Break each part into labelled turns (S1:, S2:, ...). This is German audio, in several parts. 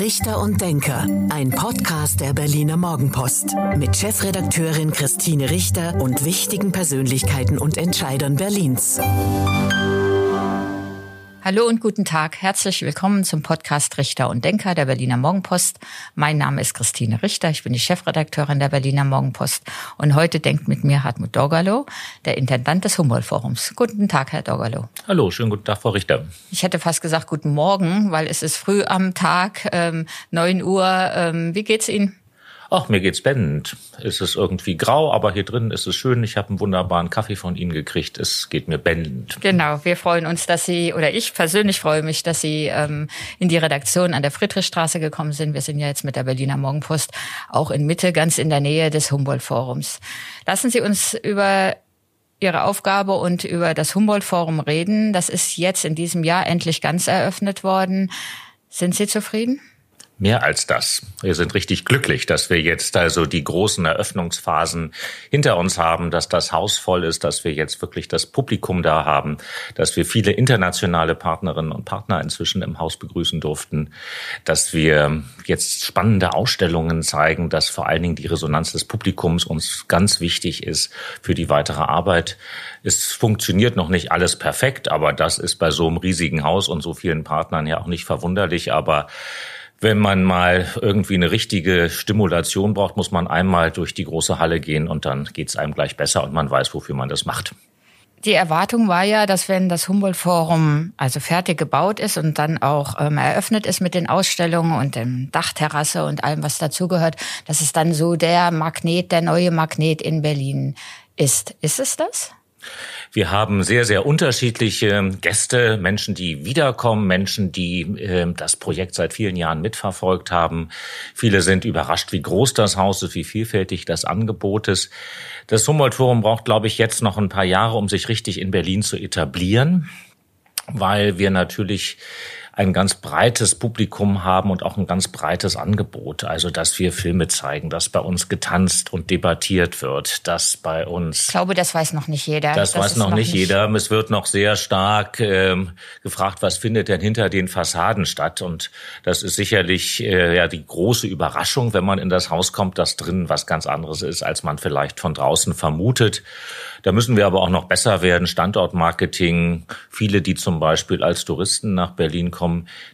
S1: Richter und Denker, ein Podcast der Berliner Morgenpost mit Chefredakteurin Christine Richter und wichtigen Persönlichkeiten und Entscheidern Berlins.
S2: Hallo und guten Tag. Herzlich willkommen zum Podcast Richter und Denker der Berliner Morgenpost. Mein Name ist Christine Richter. Ich bin die Chefredakteurin der Berliner Morgenpost. Und heute denkt mit mir Hartmut Dorgalow, der Intendant des Humboldt-Forums. Guten Tag, Herr Dorgalow.
S3: Hallo, schönen guten Tag, Frau Richter.
S2: Ich hätte fast gesagt guten Morgen, weil es ist früh am Tag, ähm, 9 Uhr. Ähm, wie geht's Ihnen?
S3: Ach, mir geht's blendend. Es ist irgendwie grau, aber hier drin ist es schön. Ich habe einen wunderbaren Kaffee von Ihnen gekriegt. Es geht mir blendend.
S2: Genau, wir freuen uns, dass Sie, oder ich persönlich freue mich, dass Sie ähm, in die Redaktion an der Friedrichstraße gekommen sind. Wir sind ja jetzt mit der Berliner Morgenpost auch in Mitte, ganz in der Nähe des Humboldt-Forums. Lassen Sie uns über Ihre Aufgabe und über das Humboldt-Forum reden. Das ist jetzt in diesem Jahr endlich ganz eröffnet worden. Sind Sie zufrieden?
S3: Mehr als das. Wir sind richtig glücklich, dass wir jetzt also die großen Eröffnungsphasen hinter uns haben, dass das Haus voll ist, dass wir jetzt wirklich das Publikum da haben, dass wir viele internationale Partnerinnen und Partner inzwischen im Haus begrüßen durften, dass wir jetzt spannende Ausstellungen zeigen, dass vor allen Dingen die Resonanz des Publikums uns ganz wichtig ist für die weitere Arbeit. Es funktioniert noch nicht alles perfekt, aber das ist bei so einem riesigen Haus und so vielen Partnern ja auch nicht verwunderlich, aber wenn man mal irgendwie eine richtige Stimulation braucht, muss man einmal durch die große Halle gehen und dann geht's einem gleich besser und man weiß, wofür man das macht.
S2: Die Erwartung war ja, dass wenn das Humboldt-Forum also fertig gebaut ist und dann auch ähm, eröffnet ist mit den Ausstellungen und dem Dachterrasse und allem, was dazugehört, dass es dann so der Magnet, der neue Magnet in Berlin ist. Ist es das?
S3: Wir haben sehr, sehr unterschiedliche Gäste, Menschen, die wiederkommen, Menschen, die äh, das Projekt seit vielen Jahren mitverfolgt haben. Viele sind überrascht, wie groß das Haus ist, wie vielfältig das Angebot ist. Das Humboldt-Forum braucht, glaube ich, jetzt noch ein paar Jahre, um sich richtig in Berlin zu etablieren, weil wir natürlich ein ganz breites Publikum haben und auch ein ganz breites Angebot. Also, dass wir Filme zeigen, dass bei uns getanzt und debattiert wird, dass bei uns.
S2: Ich glaube, das weiß noch nicht jeder.
S3: Das, das weiß noch, noch nicht jeder. Es wird noch sehr stark ähm, gefragt, was findet denn hinter den Fassaden statt? Und das ist sicherlich äh, ja die große Überraschung, wenn man in das Haus kommt, dass drinnen was ganz anderes ist, als man vielleicht von draußen vermutet. Da müssen wir aber auch noch besser werden. Standortmarketing. Viele, die zum Beispiel als Touristen nach Berlin kommen,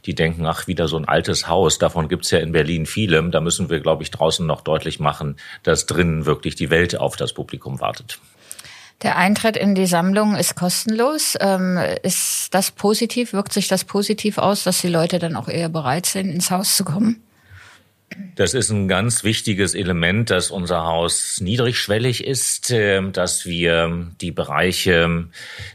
S3: die denken, ach, wieder so ein altes Haus. Davon gibt's ja in Berlin viele. Da müssen wir, glaube ich, draußen noch deutlich machen, dass drinnen wirklich die Welt auf das Publikum wartet.
S2: Der Eintritt in die Sammlung ist kostenlos. Ähm, ist das positiv? Wirkt sich das positiv aus, dass die Leute dann auch eher bereit sind, ins Haus zu kommen?
S3: Das ist ein ganz wichtiges Element, dass unser Haus niedrigschwellig ist, ähm, dass wir die Bereiche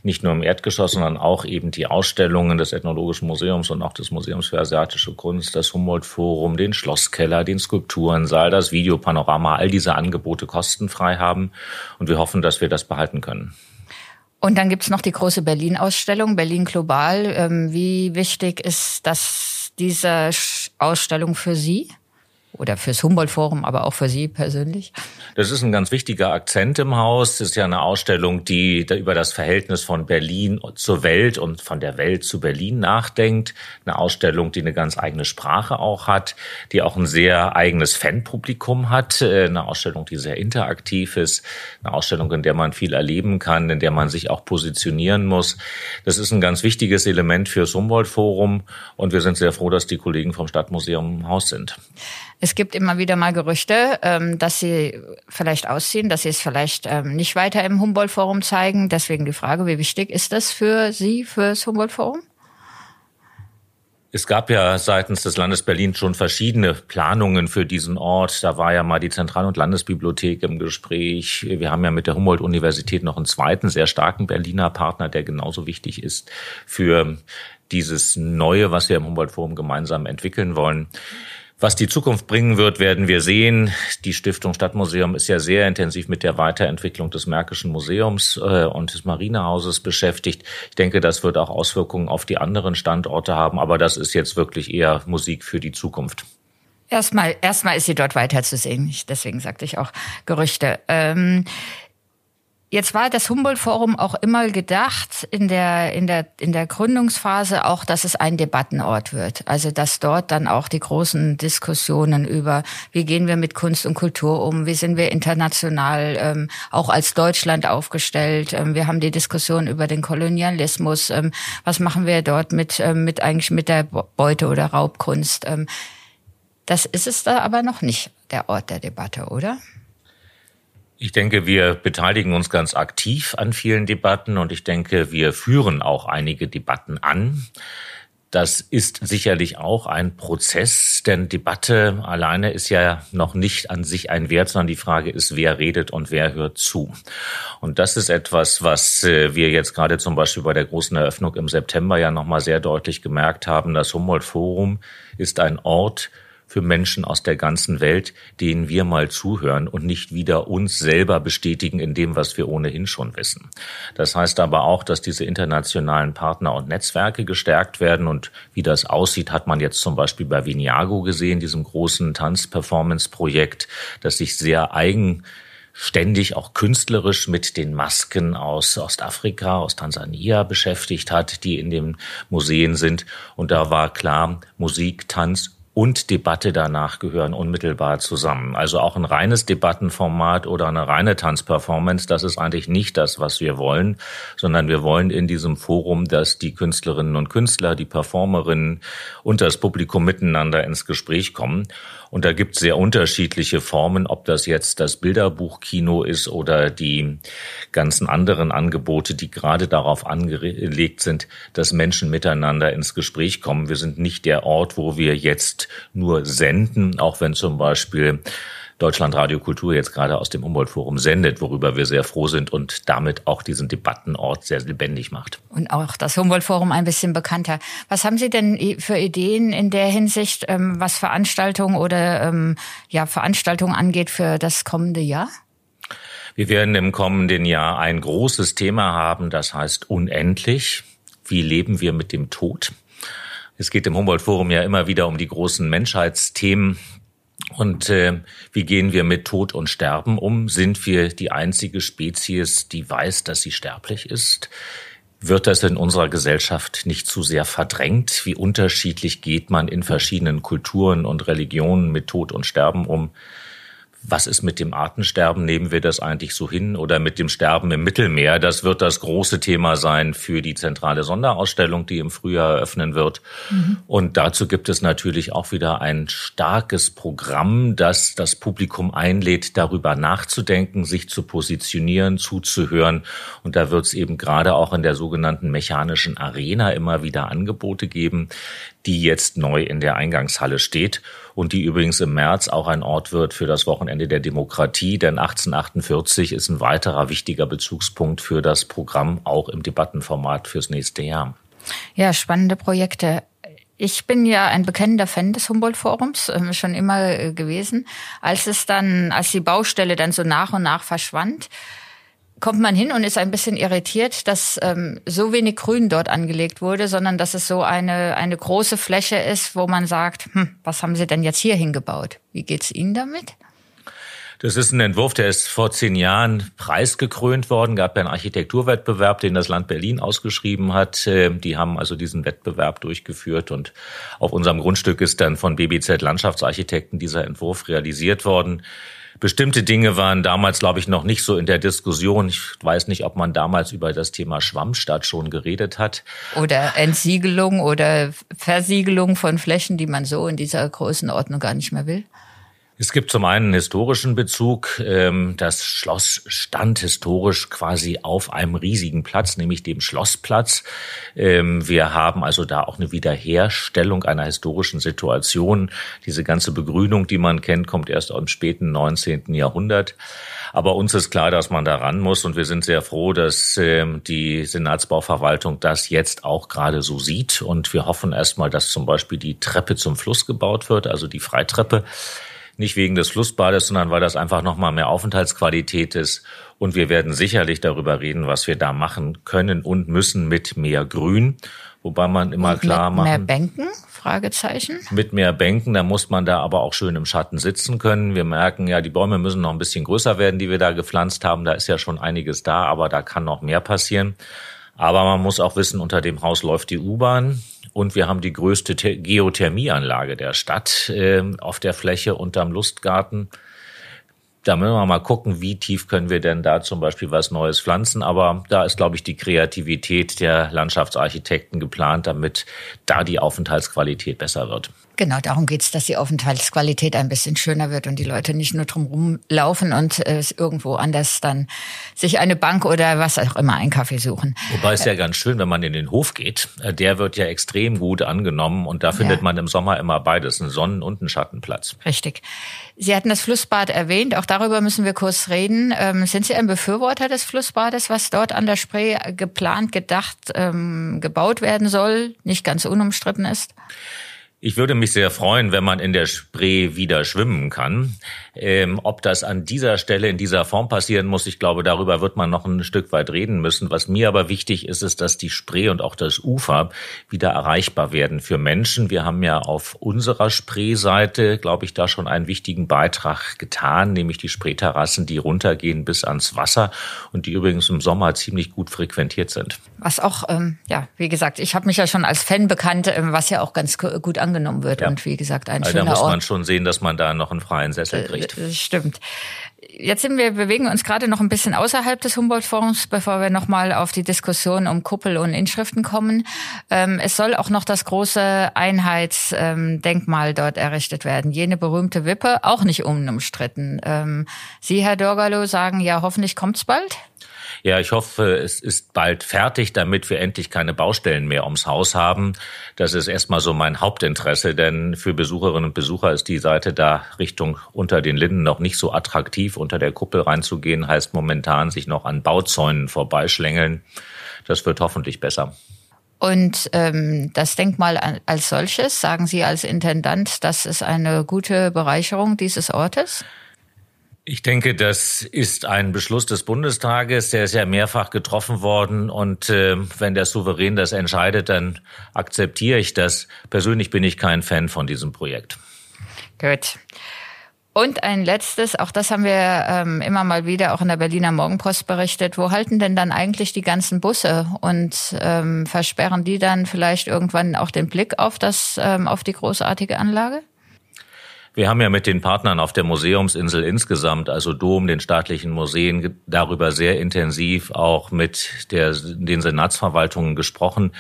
S3: nicht nur im Erdgeschoss, sondern auch eben die Ausstellungen des Ethnologischen Museums und auch des Museums für asiatische Kunst, das Humboldt-Forum, den Schlosskeller, den Skulpturensaal, das Videopanorama, all diese Angebote kostenfrei haben. Und wir hoffen, dass wir das behalten können.
S2: Und dann gibt's noch die große Berlin-Ausstellung, Berlin Global. Ähm, wie wichtig ist das, diese Ausstellung für Sie? Oder fürs Humboldt-Forum, aber auch für Sie persönlich?
S3: Das ist ein ganz wichtiger Akzent im Haus. Das ist ja eine Ausstellung, die über das Verhältnis von Berlin zur Welt und von der Welt zu Berlin nachdenkt. Eine Ausstellung, die eine ganz eigene Sprache auch hat, die auch ein sehr eigenes Fanpublikum hat. Äh, eine Ausstellung, die sehr interaktiv ist. Eine Ausstellung, in der man viel erleben kann, in der man sich auch positionieren muss. Das ist ein ganz wichtiges Element fürs Humboldt-Forum und wir sind sehr froh, dass die Kollegen vom Stadtmuseum im Haus sind.
S2: Es gibt immer wieder mal Gerüchte, ähm, dass sie vielleicht ausziehen, dass sie es vielleicht ähm, nicht weiter im Humboldt-Forum zeigen. Deswegen die Frage, wie wichtig ist das für Sie, fürs Humboldt-Forum?
S3: Es gab ja seitens des Landes Berlin schon verschiedene Planungen für diesen Ort. Da war ja mal die Zentral- und Landesbibliothek im Gespräch. Wir haben ja mit der Humboldt-Universität noch einen zweiten sehr starken Berliner Partner, der genauso wichtig ist für dieses Neue, was wir im Humboldt-Forum gemeinsam entwickeln wollen. Was die Zukunft bringen wird, werden wir sehen. Die Stiftung Stadtmuseum ist ja sehr intensiv mit der Weiterentwicklung des Märkischen Museums äh, und des Marinehauses beschäftigt. Ich denke, das wird auch Auswirkungen auf die anderen Standorte haben, aber das ist jetzt wirklich eher Musik für die Zukunft.
S2: Erstmal, erstmal ist sie dort weiter zu sehen. Deswegen sagte ich auch Gerüchte. Ähm Jetzt war das Humboldt-Forum auch immer gedacht in der, in, der, in der Gründungsphase auch, dass es ein Debattenort wird. Also dass dort dann auch die großen Diskussionen über, wie gehen wir mit Kunst und Kultur um, wie sind wir international ähm, auch als Deutschland aufgestellt. Ähm, wir haben die Diskussion über den Kolonialismus. Ähm, was machen wir dort mit, ähm, mit eigentlich mit der Beute oder Raubkunst? Ähm, das ist es da aber noch nicht, der Ort der Debatte, oder?
S3: Ich denke, wir beteiligen uns ganz aktiv an vielen Debatten und ich denke, wir führen auch einige Debatten an. Das ist sicherlich auch ein Prozess, denn Debatte alleine ist ja noch nicht an sich ein Wert, sondern die Frage ist, wer redet und wer hört zu. Und das ist etwas, was äh, wir jetzt gerade zum Beispiel bei der großen Eröffnung im September ja nochmal sehr deutlich gemerkt haben. Das Humboldt Forum ist ein Ort, für Menschen aus der ganzen Welt, denen wir mal zuhören und nicht wieder uns selber bestätigen in dem, was wir ohnehin schon wissen. Das heißt aber auch, dass diese internationalen Partner und Netzwerke gestärkt werden und wie das aussieht, hat man jetzt zum Beispiel bei Viniago gesehen, diesem großen Tanz-Performance-Projekt, das sich sehr eigen ständig auch künstlerisch mit den Masken aus Ostafrika, aus Tansania beschäftigt hat, die in den Museen sind. Und da war klar, Musik, Tanz und Debatte danach gehören unmittelbar zusammen. Also auch ein reines Debattenformat oder eine reine Tanzperformance, das ist eigentlich nicht das, was wir wollen, sondern wir wollen in diesem Forum, dass die Künstlerinnen und Künstler, die Performerinnen und das Publikum miteinander ins Gespräch kommen. Und da gibt es sehr unterschiedliche Formen, ob das jetzt das Bilderbuchkino ist oder die ganzen anderen Angebote, die gerade darauf angelegt sind, dass Menschen miteinander ins Gespräch kommen. Wir sind nicht der Ort, wo wir jetzt nur senden, auch wenn zum Beispiel Deutschlandradio Kultur jetzt gerade aus dem Humboldt-Forum sendet, worüber wir sehr froh sind und damit auch diesen Debattenort sehr lebendig macht.
S2: Und auch das Humboldt-Forum ein bisschen bekannter. Was haben Sie denn für Ideen in der Hinsicht, ähm, was Veranstaltungen oder ähm, ja, Veranstaltungen angeht für das kommende Jahr?
S3: Wir werden im kommenden Jahr ein großes Thema haben, das heißt unendlich. Wie leben wir mit dem Tod? Es geht im Humboldt-Forum ja immer wieder um die großen Menschheitsthemen, und äh, wie gehen wir mit Tod und Sterben um? Sind wir die einzige Spezies, die weiß, dass sie sterblich ist? Wird das in unserer Gesellschaft nicht zu sehr verdrängt? Wie unterschiedlich geht man in verschiedenen Kulturen und Religionen mit Tod und Sterben um? Was ist mit dem Artensterben? Nehmen wir das eigentlich so hin? Oder mit dem Sterben im Mittelmeer? Das wird das große Thema sein für die zentrale Sonderausstellung, die im Frühjahr eröffnen wird. Mhm. Und dazu gibt es natürlich auch wieder ein starkes Programm, das das Publikum einlädt, darüber nachzudenken, sich zu positionieren, zuzuhören. Und da wird es eben gerade auch in der sogenannten mechanischen Arena immer wieder Angebote geben, die jetzt neu in der Eingangshalle steht und die übrigens im März auch ein Ort wird für das Wochenende der Demokratie, denn 1848 ist ein weiterer wichtiger Bezugspunkt für das Programm, auch im Debattenformat fürs nächste Jahr.
S2: Ja, spannende Projekte. Ich bin ja ein bekennender Fan des Humboldt-Forums, äh, schon immer äh, gewesen. Als es dann, als die Baustelle dann so nach und nach verschwand, kommt man hin und ist ein bisschen irritiert, dass ähm, so wenig Grün dort angelegt wurde, sondern dass es so eine, eine große Fläche ist, wo man sagt, hm, was haben Sie denn jetzt hier hingebaut? Wie geht's Ihnen damit?
S3: Das ist ein Entwurf, der ist vor zehn Jahren preisgekrönt worden. Gab ja einen Architekturwettbewerb, den das Land Berlin ausgeschrieben hat. Ähm, die haben also diesen Wettbewerb durchgeführt und auf unserem Grundstück ist dann von BBZ Landschaftsarchitekten dieser Entwurf realisiert worden. Bestimmte Dinge waren damals, glaube ich, noch nicht so in der Diskussion. Ich weiß nicht, ob man damals über das Thema Schwammstadt schon geredet hat.
S2: Oder Entsiegelung oder Versiegelung von Flächen, die man so in dieser Größenordnung gar nicht mehr will.
S3: Es gibt zum einen einen historischen Bezug. Ähm, das Schloss stand historisch quasi auf einem riesigen Platz, nämlich dem Schlossplatz. Ähm, wir haben also da auch eine Wiederherstellung einer historischen Situation. Diese ganze Begrünung, die man kennt, kommt erst im späten 19. Jahrhundert. Aber uns ist klar, dass man da ran muss und wir sind sehr froh, dass ähm, die Senatsbauverwaltung das jetzt auch gerade so sieht. Und wir hoffen erstmal, dass zum Beispiel die Treppe zum Fluss gebaut wird, also die Freitreppe. Nicht wegen des Flussbades, sondern weil das einfach nochmal mehr Aufenthaltsqualität ist. Und wir werden sicherlich darüber reden, was wir da machen können und müssen mit mehr Grün. Wobei man immer
S2: und
S3: klar
S2: mit
S3: machen.
S2: Mehr Bänken Fragezeichen.
S3: Mit mehr Bänken, da muss man da aber auch schön im Schatten sitzen können. Wir merken ja, die Bäume müssen noch ein bisschen größer werden, die wir da gepflanzt haben. Da ist ja schon einiges da, aber da kann noch mehr passieren. Aber man muss auch wissen, unter dem Haus läuft die U-Bahn und wir haben die größte Geothermieanlage der Stadt äh, auf der Fläche unterm Lustgarten da müssen wir mal gucken, wie tief können wir denn da zum Beispiel was Neues pflanzen. Aber da ist, glaube ich, die Kreativität der Landschaftsarchitekten geplant, damit da die Aufenthaltsqualität besser wird.
S2: Genau, darum geht's, dass die Aufenthaltsqualität ein bisschen schöner wird und die Leute nicht nur drum laufen und äh, irgendwo anders dann sich eine Bank oder was auch immer einen Kaffee suchen.
S3: Wobei es ja ganz schön, wenn man in den Hof geht. Äh, der wird ja extrem gut angenommen und da findet ja. man im Sommer immer beides, einen Sonnen- und einen Schattenplatz.
S2: Richtig. Sie hatten das Flussbad erwähnt, auch darüber müssen wir kurz reden. Ähm, sind Sie ein Befürworter des Flussbades, was dort an der Spree geplant, gedacht, ähm, gebaut werden soll, nicht ganz unumstritten ist?
S3: Ich würde mich sehr freuen, wenn man in der Spree wieder schwimmen kann. Ähm, ob das an dieser Stelle in dieser Form passieren muss, ich glaube, darüber wird man noch ein Stück weit reden müssen. Was mir aber wichtig ist, ist, dass die Spree und auch das Ufer wieder erreichbar werden für Menschen. Wir haben ja auf unserer Spreeseite, glaube ich, da schon einen wichtigen Beitrag getan, nämlich die Spreeterrassen, die runtergehen bis ans Wasser und die übrigens im Sommer ziemlich gut frequentiert sind.
S2: Was auch, ähm, ja, wie gesagt, ich habe mich ja schon als Fan bekannt, ähm, was ja auch ganz gut angenommen wird ja. und wie gesagt ein also schöner
S3: Ort.
S2: Da
S3: muss man schon sehen, dass man da noch einen freien Sessel kriegt.
S2: Äh, stimmt. Jetzt sind wir, bewegen uns gerade noch ein bisschen außerhalb des Humboldt-Forums, bevor wir nochmal auf die Diskussion um Kuppel und Inschriften kommen. Ähm, es soll auch noch das große Einheitsdenkmal dort errichtet werden. Jene berühmte Wippe, auch nicht unumstritten. Ähm, Sie, Herr Dorgalo, sagen ja, hoffentlich kommt's bald.
S3: Ja, ich hoffe, es ist bald fertig, damit wir endlich keine Baustellen mehr ums Haus haben. Das ist erstmal so mein Hauptinteresse, denn für Besucherinnen und Besucher ist die Seite da Richtung unter den Linden noch nicht so attraktiv. Unter der Kuppel reinzugehen heißt momentan sich noch an Bauzäunen vorbeischlängeln. Das wird hoffentlich besser.
S2: Und ähm, das Denkmal als solches, sagen Sie als Intendant, das ist eine gute Bereicherung dieses Ortes?
S3: Ich denke, das ist ein Beschluss des Bundestages, der ist ja mehrfach getroffen worden. Und äh, wenn der Souverän das entscheidet, dann akzeptiere ich das. Persönlich bin ich kein Fan von diesem Projekt.
S2: Gut. Und ein letztes, auch das haben wir ähm, immer mal wieder auch in der Berliner Morgenpost berichtet. Wo halten denn dann eigentlich die ganzen Busse und ähm, versperren die dann vielleicht irgendwann auch den Blick auf das, ähm, auf die großartige Anlage?
S3: Wir haben ja mit den Partnern auf der Museumsinsel insgesamt, also Dom, den staatlichen Museen, darüber sehr intensiv auch mit der, den Senatsverwaltungen gesprochen.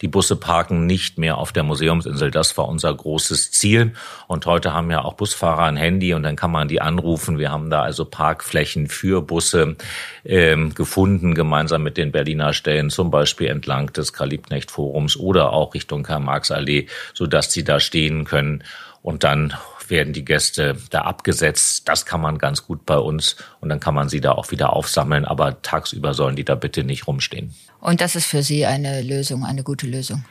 S3: Die Busse parken nicht mehr auf der Museumsinsel. Das war unser großes Ziel. Und heute haben ja auch Busfahrer ein Handy und dann kann man die anrufen. Wir haben da also Parkflächen für Busse ähm, gefunden, gemeinsam mit den Berliner Stellen, zum Beispiel entlang des Karl-Liebknecht-Forums oder auch Richtung Karl-Marx-Allee, sodass sie da stehen können und dann werden die Gäste da abgesetzt. Das kann man ganz gut bei uns und dann kann man sie da auch wieder aufsammeln. Aber tagsüber sollen die da bitte nicht rumstehen.
S2: Und das ist für Sie eine Lösung, eine gute Lösung?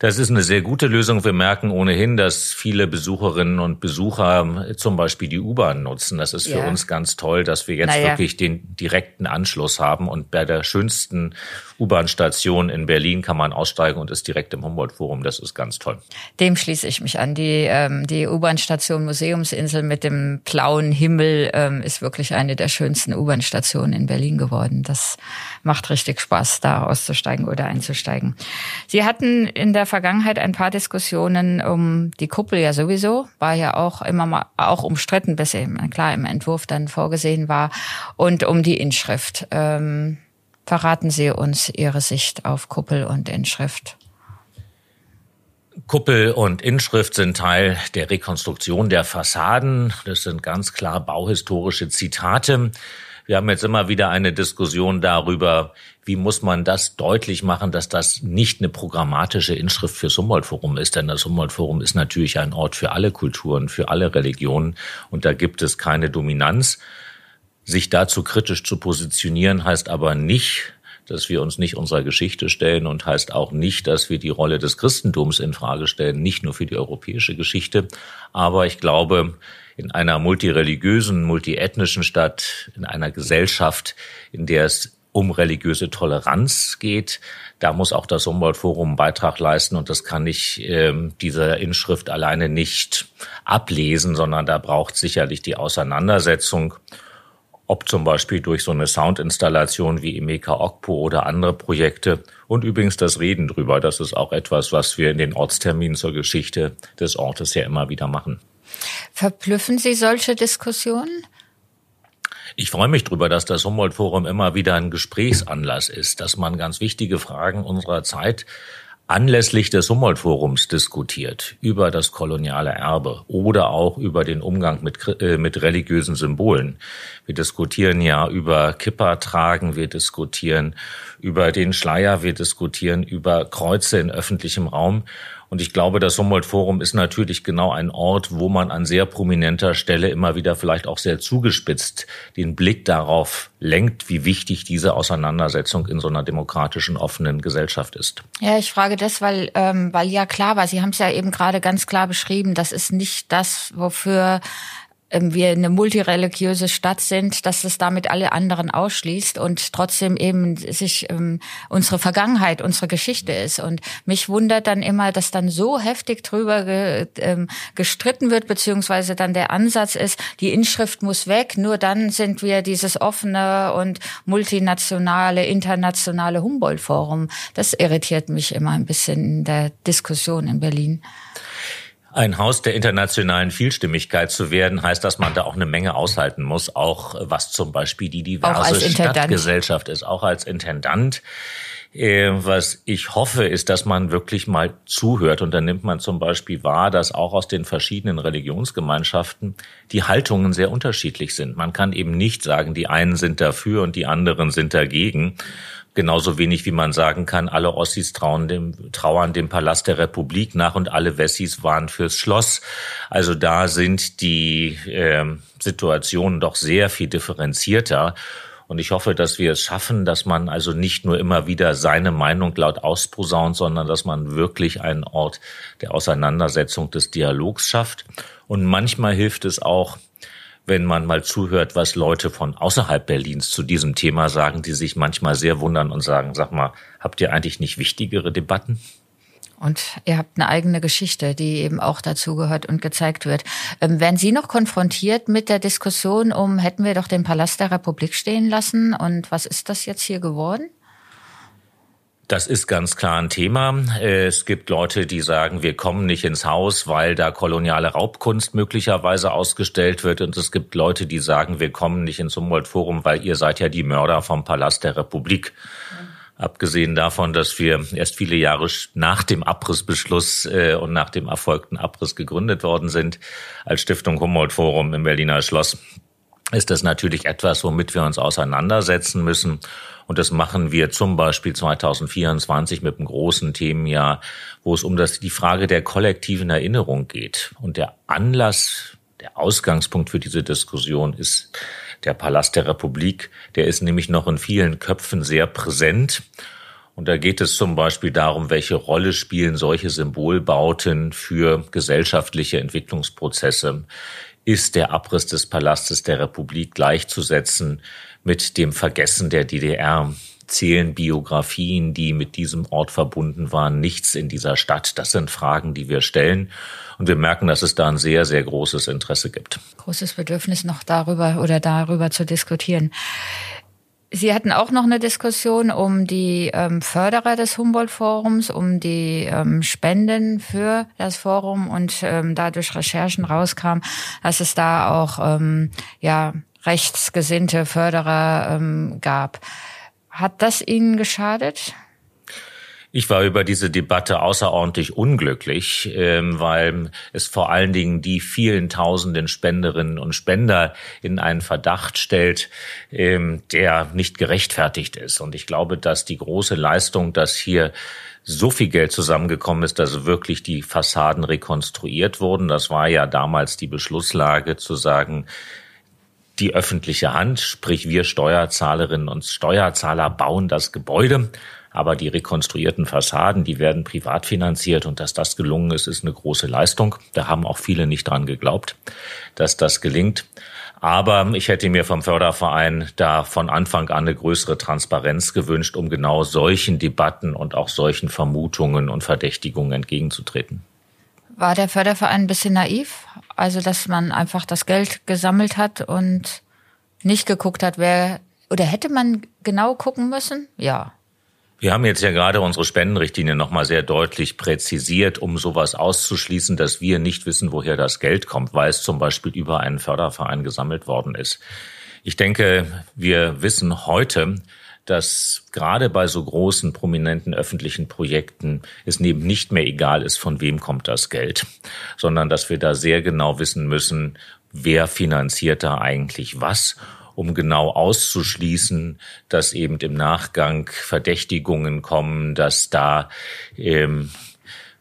S3: Das ist eine sehr gute Lösung. Wir merken ohnehin, dass viele Besucherinnen und Besucher zum Beispiel die U-Bahn nutzen. Das ist für ja. uns ganz toll, dass wir jetzt naja. wirklich den direkten Anschluss haben. Und bei der schönsten U-Bahn-Station in Berlin kann man aussteigen und ist direkt im Humboldt-Forum. Das ist ganz toll.
S2: Dem schließe ich mich an. Die, ähm, die U-Bahn-Station Museumsinsel mit dem blauen Himmel ähm, ist wirklich eine der schönsten U-Bahn-Stationen in Berlin geworden. Das macht richtig Spaß, da auszusteigen oder einzusteigen. Sie hatten in der Vergangenheit ein paar Diskussionen um die Kuppel ja sowieso, war ja auch immer mal auch umstritten, bis eben klar im Entwurf dann vorgesehen war, und um die Inschrift. Ähm, verraten Sie uns Ihre Sicht auf Kuppel und Inschrift.
S3: Kuppel und Inschrift sind Teil der Rekonstruktion der Fassaden. Das sind ganz klar bauhistorische Zitate. Wir haben jetzt immer wieder eine Diskussion darüber, wie muss man das deutlich machen, dass das nicht eine programmatische Inschrift fürs Humboldt-Forum ist. Denn das Humboldt-Forum ist natürlich ein Ort für alle Kulturen, für alle Religionen und da gibt es keine Dominanz. Sich dazu kritisch zu positionieren heißt aber nicht, dass wir uns nicht unserer Geschichte stellen und heißt auch nicht, dass wir die Rolle des Christentums in Frage stellen, nicht nur für die europäische Geschichte. Aber ich glaube, in einer multireligiösen, multiethnischen Stadt, in einer Gesellschaft, in der es um religiöse Toleranz geht. Da muss auch das Humboldt-Forum einen Beitrag leisten und das kann ich ähm, dieser Inschrift alleine nicht ablesen, sondern da braucht sicherlich die Auseinandersetzung ob zum Beispiel durch so eine Soundinstallation wie Emeka Okpo oder andere Projekte. Und übrigens das Reden drüber, das ist auch etwas, was wir in den Ortsterminen zur Geschichte des Ortes ja immer wieder machen.
S2: Verblüffen Sie solche Diskussionen?
S3: Ich freue mich darüber, dass das Humboldt-Forum immer wieder ein Gesprächsanlass ist, dass man ganz wichtige Fragen unserer Zeit anlässlich des Humboldt-Forums diskutiert über das koloniale Erbe oder auch über den Umgang mit, äh, mit religiösen Symbolen. Wir diskutieren ja über Kippertragen, wir diskutieren über den Schleier, wir diskutieren über Kreuze in öffentlichem Raum. Und ich glaube, das Humboldt-Forum ist natürlich genau ein Ort, wo man an sehr prominenter Stelle immer wieder vielleicht auch sehr zugespitzt den Blick darauf lenkt, wie wichtig diese Auseinandersetzung in so einer demokratischen, offenen Gesellschaft ist.
S2: Ja, ich frage das, weil, ähm, weil ja klar war, Sie haben es ja eben gerade ganz klar beschrieben, das ist nicht das, wofür wir eine multireligiöse Stadt sind, dass es damit alle anderen ausschließt und trotzdem eben sich ähm, unsere Vergangenheit, unsere Geschichte ist. Und mich wundert dann immer, dass dann so heftig drüber ge, ähm, gestritten wird, beziehungsweise dann der Ansatz ist, die Inschrift muss weg, nur dann sind wir dieses offene und multinationale, internationale Humboldt-Forum. Das irritiert mich immer ein bisschen in der Diskussion in Berlin.
S3: Ein Haus der internationalen Vielstimmigkeit zu werden, heißt, dass man da auch eine Menge aushalten muss, auch was zum Beispiel die diverse Stadtgesellschaft ist, auch als Intendant. Äh, was ich hoffe, ist, dass man wirklich mal zuhört. Und dann nimmt man zum Beispiel wahr, dass auch aus den verschiedenen Religionsgemeinschaften die Haltungen sehr unterschiedlich sind. Man kann eben nicht sagen, die einen sind dafür und die anderen sind dagegen. Genauso wenig wie man sagen kann, alle Ossis trauen dem, trauern dem Palast der Republik nach und alle Wessis waren fürs Schloss. Also da sind die äh, Situationen doch sehr viel differenzierter. Und ich hoffe, dass wir es schaffen, dass man also nicht nur immer wieder seine Meinung laut ausposaunt, sondern dass man wirklich einen Ort der Auseinandersetzung des Dialogs schafft. Und manchmal hilft es auch, wenn man mal zuhört, was Leute von außerhalb Berlins zu diesem Thema sagen, die sich manchmal sehr wundern und sagen, sag mal, habt ihr eigentlich nicht wichtigere Debatten?
S2: Und ihr habt eine eigene Geschichte, die eben auch dazu gehört und gezeigt wird. Ähm, werden Sie noch konfrontiert mit der Diskussion um, hätten wir doch den Palast der Republik stehen lassen und was ist das jetzt hier geworden?
S3: Das ist ganz klar ein Thema. Es gibt Leute, die sagen, wir kommen nicht ins Haus, weil da koloniale Raubkunst möglicherweise ausgestellt wird. Und es gibt Leute, die sagen, wir kommen nicht ins Humboldt-Forum, weil ihr seid ja die Mörder vom Palast der Republik. Mhm. Abgesehen davon, dass wir erst viele Jahre nach dem Abrissbeschluss äh, und nach dem erfolgten Abriss gegründet worden sind als Stiftung Humboldt Forum im Berliner Schloss, ist das natürlich etwas, womit wir uns auseinandersetzen müssen. Und das machen wir zum Beispiel 2024 mit einem großen Themenjahr, wo es um das, die Frage der kollektiven Erinnerung geht. Und der Anlass, der Ausgangspunkt für diese Diskussion ist der Palast der Republik. Der ist nämlich noch in vielen Köpfen sehr präsent. Und da geht es zum Beispiel darum, welche Rolle spielen solche Symbolbauten für gesellschaftliche Entwicklungsprozesse. Ist der Abriss des Palastes der Republik gleichzusetzen mit dem Vergessen der DDR? Zählen Biografien, die mit diesem Ort verbunden waren, nichts in dieser Stadt? Das sind Fragen, die wir stellen. Und wir merken, dass es da ein sehr, sehr großes Interesse gibt.
S2: Großes Bedürfnis noch darüber oder darüber zu diskutieren. Sie hatten auch noch eine Diskussion um die ähm, Förderer des Humboldt-Forums, um die ähm, Spenden für das Forum und ähm, da durch Recherchen rauskam, dass es da auch ähm, ja rechtsgesinnte Förderer ähm, gab. Hat das Ihnen geschadet?
S3: Ich war über diese Debatte außerordentlich unglücklich, ähm, weil es vor allen Dingen die vielen tausenden Spenderinnen und Spender in einen Verdacht stellt, ähm, der nicht gerechtfertigt ist. Und ich glaube, dass die große Leistung, dass hier so viel Geld zusammengekommen ist, dass wirklich die Fassaden rekonstruiert wurden. Das war ja damals die Beschlusslage zu sagen, die öffentliche Hand, sprich wir Steuerzahlerinnen und Steuerzahler bauen das Gebäude aber die rekonstruierten Fassaden, die werden privat finanziert und dass das gelungen ist, ist eine große Leistung. Da haben auch viele nicht dran geglaubt, dass das gelingt. Aber ich hätte mir vom Förderverein da von Anfang an eine größere Transparenz gewünscht, um genau solchen Debatten und auch solchen Vermutungen und Verdächtigungen entgegenzutreten.
S2: War der Förderverein ein bisschen naiv? Also, dass man einfach das Geld gesammelt hat und nicht geguckt hat, wer, oder hätte man genau gucken müssen? Ja.
S3: Wir haben jetzt ja gerade unsere Spendenrichtlinie nochmal sehr deutlich präzisiert, um sowas auszuschließen, dass wir nicht wissen, woher das Geld kommt, weil es zum Beispiel über einen Förderverein gesammelt worden ist. Ich denke, wir wissen heute, dass gerade bei so großen, prominenten öffentlichen Projekten es neben nicht mehr egal ist, von wem kommt das Geld, sondern dass wir da sehr genau wissen müssen, wer finanziert da eigentlich was um genau auszuschließen, dass eben im Nachgang Verdächtigungen kommen, dass da ähm,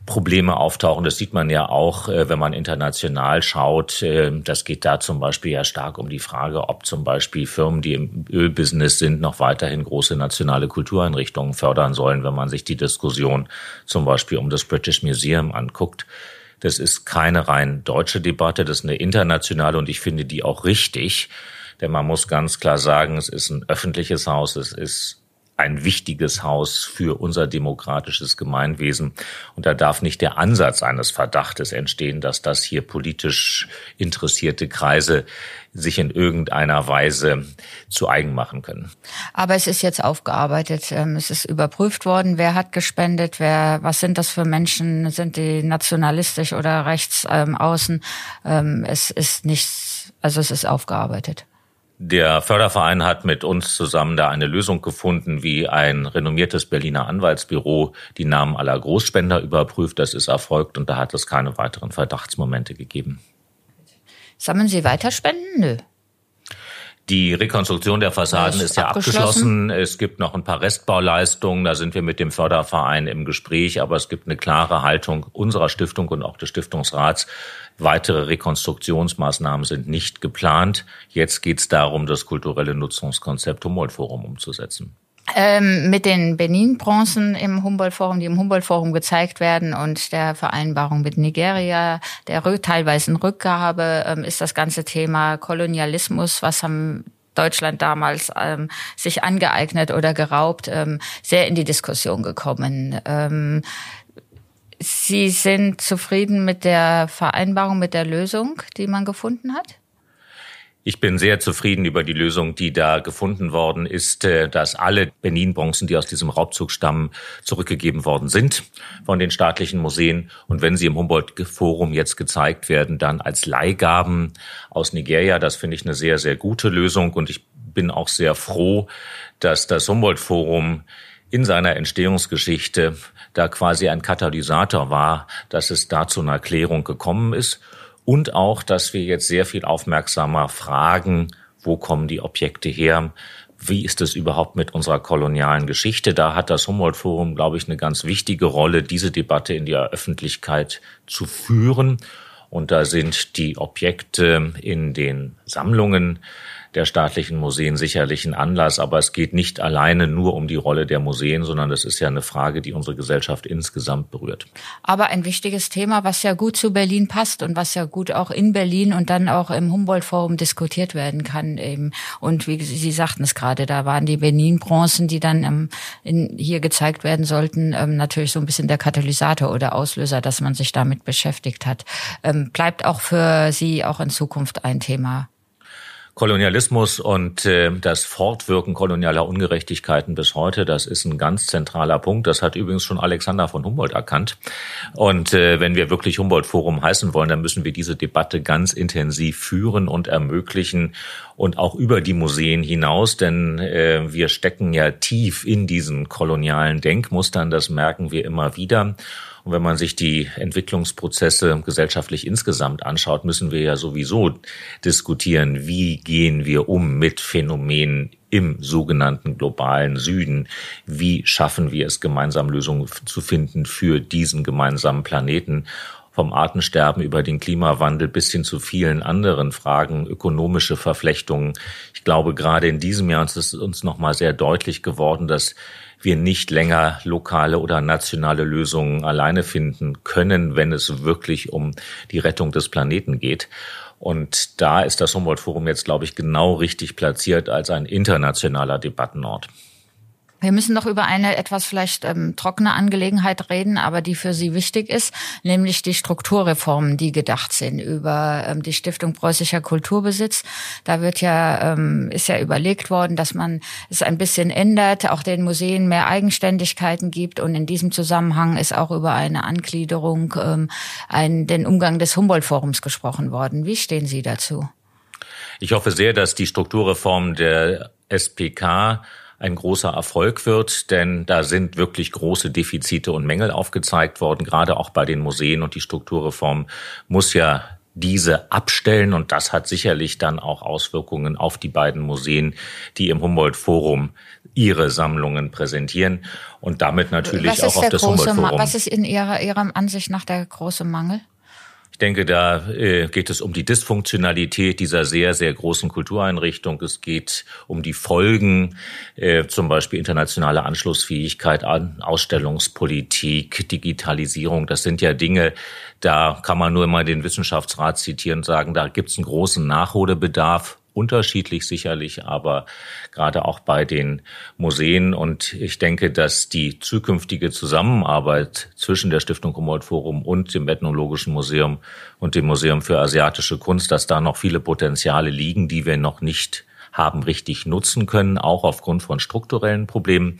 S3: Probleme auftauchen. Das sieht man ja auch, äh, wenn man international schaut. Äh, das geht da zum Beispiel ja stark um die Frage, ob zum Beispiel Firmen, die im Ölbusiness sind, noch weiterhin große nationale Kultureinrichtungen fördern sollen, wenn man sich die Diskussion zum Beispiel um das British Museum anguckt. Das ist keine rein deutsche Debatte, das ist eine internationale und ich finde die auch richtig. Denn man muss ganz klar sagen, es ist ein öffentliches Haus, es ist ein wichtiges Haus für unser demokratisches Gemeinwesen. Und da darf nicht der Ansatz eines Verdachtes entstehen, dass das hier politisch interessierte Kreise sich in irgendeiner Weise zu eigen machen können.
S2: Aber es ist jetzt aufgearbeitet. Ähm, es ist überprüft worden, wer hat gespendet, wer, was sind das für Menschen, sind die nationalistisch oder rechts ähm, außen. Ähm, es ist nichts, also es ist aufgearbeitet.
S3: Der Förderverein hat mit uns zusammen da eine Lösung gefunden, wie ein renommiertes Berliner Anwaltsbüro die Namen aller Großspender überprüft. Das ist erfolgt und da hat es keine weiteren Verdachtsmomente gegeben.
S2: Sammeln Sie weiter Spenden? Nö.
S3: Die Rekonstruktion der Fassaden ist, ist ja abgeschlossen. abgeschlossen. Es gibt noch ein paar Restbauleistungen. Da sind wir mit dem Förderverein im Gespräch. Aber es gibt eine klare Haltung unserer Stiftung und auch des Stiftungsrats. Weitere Rekonstruktionsmaßnahmen sind nicht geplant. Jetzt geht es darum, das kulturelle Nutzungskonzept Humboldt-Forum umzusetzen.
S2: Ähm, mit den Benin-Bronzen im Humboldt-Forum, die im Humboldt-Forum gezeigt werden und der Vereinbarung mit Nigeria, der teilweise Rückgabe, ähm, ist das ganze Thema Kolonialismus, was haben Deutschland damals ähm, sich angeeignet oder geraubt, ähm, sehr in die Diskussion gekommen. Ähm, Sie sind zufrieden mit der Vereinbarung, mit der Lösung, die man gefunden hat?
S3: Ich bin sehr zufrieden über die Lösung, die da gefunden worden ist, äh, dass alle Benin-Bronzen, die aus diesem Raubzug stammen, zurückgegeben worden sind von den staatlichen Museen. Und wenn sie im Humboldt-Forum jetzt gezeigt werden, dann als Leihgaben aus Nigeria. Das finde ich eine sehr, sehr gute Lösung. Und ich bin auch sehr froh, dass das Humboldt-Forum in seiner Entstehungsgeschichte da quasi ein Katalysator war, dass es da zu einer Klärung gekommen ist und auch, dass wir jetzt sehr viel aufmerksamer fragen, wo kommen die Objekte her? Wie ist es überhaupt mit unserer kolonialen Geschichte? Da hat das Humboldt-Forum, glaube ich, eine ganz wichtige Rolle, diese Debatte in der Öffentlichkeit zu führen. Und da sind die Objekte in den Sammlungen der staatlichen Museen sicherlich ein Anlass, aber es geht nicht alleine nur um die Rolle der Museen, sondern das ist ja eine Frage, die unsere Gesellschaft insgesamt berührt.
S2: Aber ein wichtiges Thema, was ja gut zu Berlin passt und was ja gut auch in Berlin und dann auch im Humboldt-Forum diskutiert werden kann eben. Und wie Sie sagten es gerade, da waren die Benin-Bronzen, die dann ähm, in, hier gezeigt werden sollten, ähm, natürlich so ein bisschen der Katalysator oder Auslöser, dass man sich damit beschäftigt hat. Ähm, bleibt auch für Sie auch in Zukunft ein Thema.
S3: Kolonialismus und äh, das Fortwirken kolonialer Ungerechtigkeiten bis heute, das ist ein ganz zentraler Punkt. Das hat übrigens schon Alexander von Humboldt erkannt. Und äh, wenn wir wirklich Humboldt-Forum heißen wollen, dann müssen wir diese Debatte ganz intensiv führen und ermöglichen und auch über die Museen hinaus, denn äh, wir stecken ja tief in diesen kolonialen Denkmustern, das merken wir immer wieder. Und wenn man sich die Entwicklungsprozesse gesellschaftlich insgesamt anschaut, müssen wir ja sowieso diskutieren, wie gehen wir um mit Phänomenen im sogenannten globalen Süden. Wie schaffen wir es, gemeinsam Lösungen zu finden für diesen gemeinsamen Planeten? vom Artensterben über den Klimawandel bis hin zu vielen anderen Fragen, ökonomische Verflechtungen. Ich glaube, gerade in diesem Jahr ist es uns nochmal sehr deutlich geworden, dass wir nicht länger lokale oder nationale Lösungen alleine finden können, wenn es wirklich um die Rettung des Planeten geht. Und da ist das Humboldt-Forum jetzt, glaube ich, genau richtig platziert als ein internationaler Debattenort.
S2: Wir müssen noch über eine etwas vielleicht ähm, trockene Angelegenheit reden, aber die für Sie wichtig ist, nämlich die Strukturreformen, die gedacht sind über ähm, die Stiftung Preußischer Kulturbesitz. Da wird ja ähm, ist ja überlegt worden, dass man es ein bisschen ändert, auch den Museen mehr Eigenständigkeiten gibt und in diesem Zusammenhang ist auch über eine Angliederung ähm, ein, den Umgang des Humboldt-Forums gesprochen worden. Wie stehen Sie dazu?
S3: Ich hoffe sehr, dass die Strukturreform der SPK ein großer Erfolg wird, denn da sind wirklich große Defizite und Mängel aufgezeigt worden, gerade auch bei den Museen und die Strukturreform muss ja diese abstellen und das hat sicherlich dann auch Auswirkungen auf die beiden Museen, die im Humboldt Forum ihre Sammlungen präsentieren und damit natürlich auch auf das Humboldt Forum.
S2: Was ist in Ihrer, Ihrer Ansicht nach der große Mangel?
S3: Ich denke, da äh, geht es um die Dysfunktionalität dieser sehr, sehr großen Kultureinrichtung. Es geht um die Folgen, äh, zum Beispiel internationale Anschlussfähigkeit an Ausstellungspolitik, Digitalisierung. Das sind ja Dinge, da kann man nur mal den Wissenschaftsrat zitieren und sagen, da gibt es einen großen Nachholbedarf unterschiedlich sicherlich, aber gerade auch bei den Museen. Und ich denke, dass die zukünftige Zusammenarbeit zwischen der Stiftung Humboldt Forum und dem Ethnologischen Museum und dem Museum für asiatische Kunst, dass da noch viele Potenziale liegen, die wir noch nicht haben richtig nutzen können, auch aufgrund von strukturellen Problemen.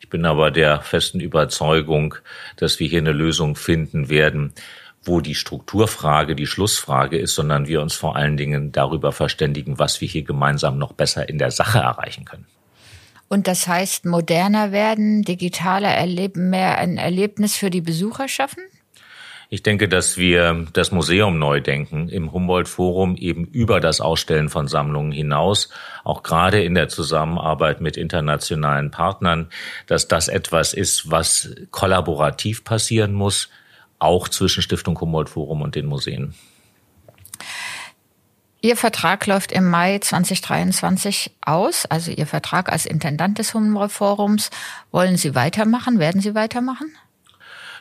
S3: Ich bin aber der festen Überzeugung, dass wir hier eine Lösung finden werden, wo die Strukturfrage die Schlussfrage ist, sondern wir uns vor allen Dingen darüber verständigen, was wir hier gemeinsam noch besser in der Sache erreichen können.
S2: Und das heißt, moderner werden, digitaler erleben, mehr ein Erlebnis für die Besucher schaffen?
S3: Ich denke, dass wir das Museum neu denken, im Humboldt-Forum eben über das Ausstellen von Sammlungen hinaus, auch gerade in der Zusammenarbeit mit internationalen Partnern, dass das etwas ist, was kollaborativ passieren muss, auch zwischen Stiftung Humboldt Forum und den Museen.
S2: Ihr Vertrag läuft im Mai 2023 aus, also Ihr Vertrag als Intendant des Humboldt Forums. Wollen Sie weitermachen? Werden Sie weitermachen?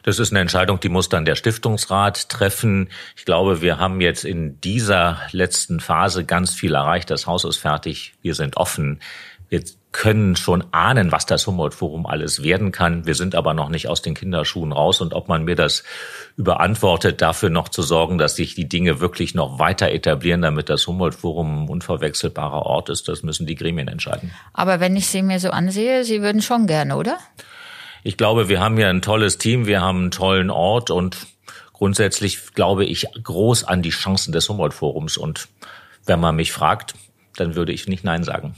S3: Das ist eine Entscheidung, die muss dann der Stiftungsrat treffen. Ich glaube, wir haben jetzt in dieser letzten Phase ganz viel erreicht. Das Haus ist fertig. Wir sind offen. Wir können schon ahnen, was das Humboldt-Forum alles werden kann. Wir sind aber noch nicht aus den Kinderschuhen raus. Und ob man mir das überantwortet, dafür noch zu sorgen, dass sich die Dinge wirklich noch weiter etablieren, damit das Humboldt-Forum ein unverwechselbarer Ort ist, das müssen die Gremien entscheiden.
S2: Aber wenn ich Sie mir so ansehe, Sie würden schon gerne, oder?
S3: Ich glaube, wir haben hier ein tolles Team, wir haben einen tollen Ort und grundsätzlich glaube ich groß an die Chancen des Humboldt-Forums. Und wenn man mich fragt, dann würde ich nicht Nein sagen.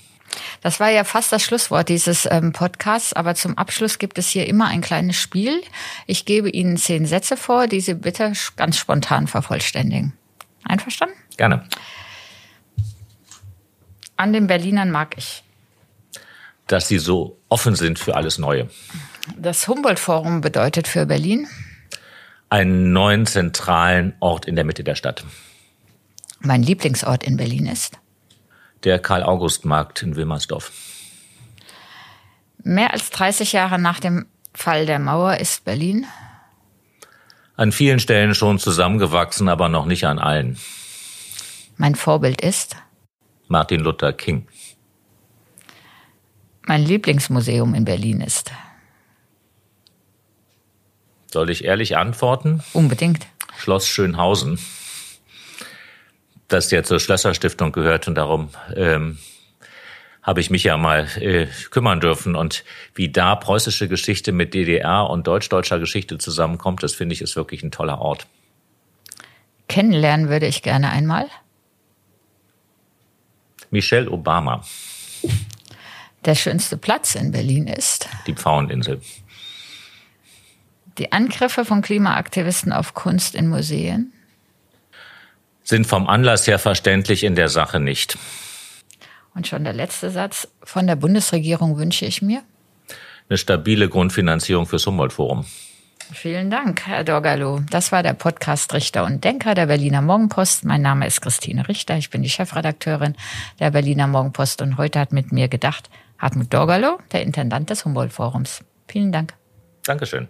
S2: Das war ja fast das Schlusswort dieses ähm, Podcasts, aber zum Abschluss gibt es hier immer ein kleines Spiel. Ich gebe Ihnen zehn Sätze vor, die Sie bitte ganz spontan vervollständigen. Einverstanden?
S3: Gerne.
S2: An den Berlinern mag ich.
S3: Dass sie so offen sind für alles Neue.
S2: Das Humboldt-Forum bedeutet für Berlin?
S3: Einen neuen zentralen Ort in der Mitte der Stadt.
S2: Mein Lieblingsort in Berlin ist?
S3: Der Karl-August-Markt in Wilmersdorf.
S2: Mehr als 30 Jahre nach dem Fall der Mauer ist Berlin
S3: an vielen Stellen schon zusammengewachsen, aber noch nicht an allen.
S2: Mein Vorbild ist
S3: Martin Luther King.
S2: Mein Lieblingsmuseum in Berlin ist.
S3: Soll ich ehrlich antworten?
S2: Unbedingt.
S3: Schloss Schönhausen das ja zur Schlösserstiftung gehört und darum ähm, habe ich mich ja mal äh, kümmern dürfen. Und wie da preußische Geschichte mit DDR und deutsch-deutscher Geschichte zusammenkommt, das finde ich ist wirklich ein toller Ort.
S2: Kennenlernen würde ich gerne einmal.
S3: Michelle Obama.
S2: Der schönste Platz in Berlin ist.
S3: Die Pfaueninsel.
S2: Die Angriffe von Klimaaktivisten auf Kunst in Museen
S3: sind vom Anlass her verständlich in der Sache nicht.
S2: Und schon der letzte Satz. Von der Bundesregierung wünsche ich mir?
S3: Eine stabile Grundfinanzierung fürs Humboldt-Forum.
S2: Vielen Dank, Herr Dorgalo. Das war der Podcast Richter und Denker der Berliner Morgenpost. Mein Name ist Christine Richter. Ich bin die Chefredakteurin der Berliner Morgenpost und heute hat mit mir gedacht Hartmut Dorgalo, der Intendant des Humboldt-Forums. Vielen Dank.
S3: Dankeschön.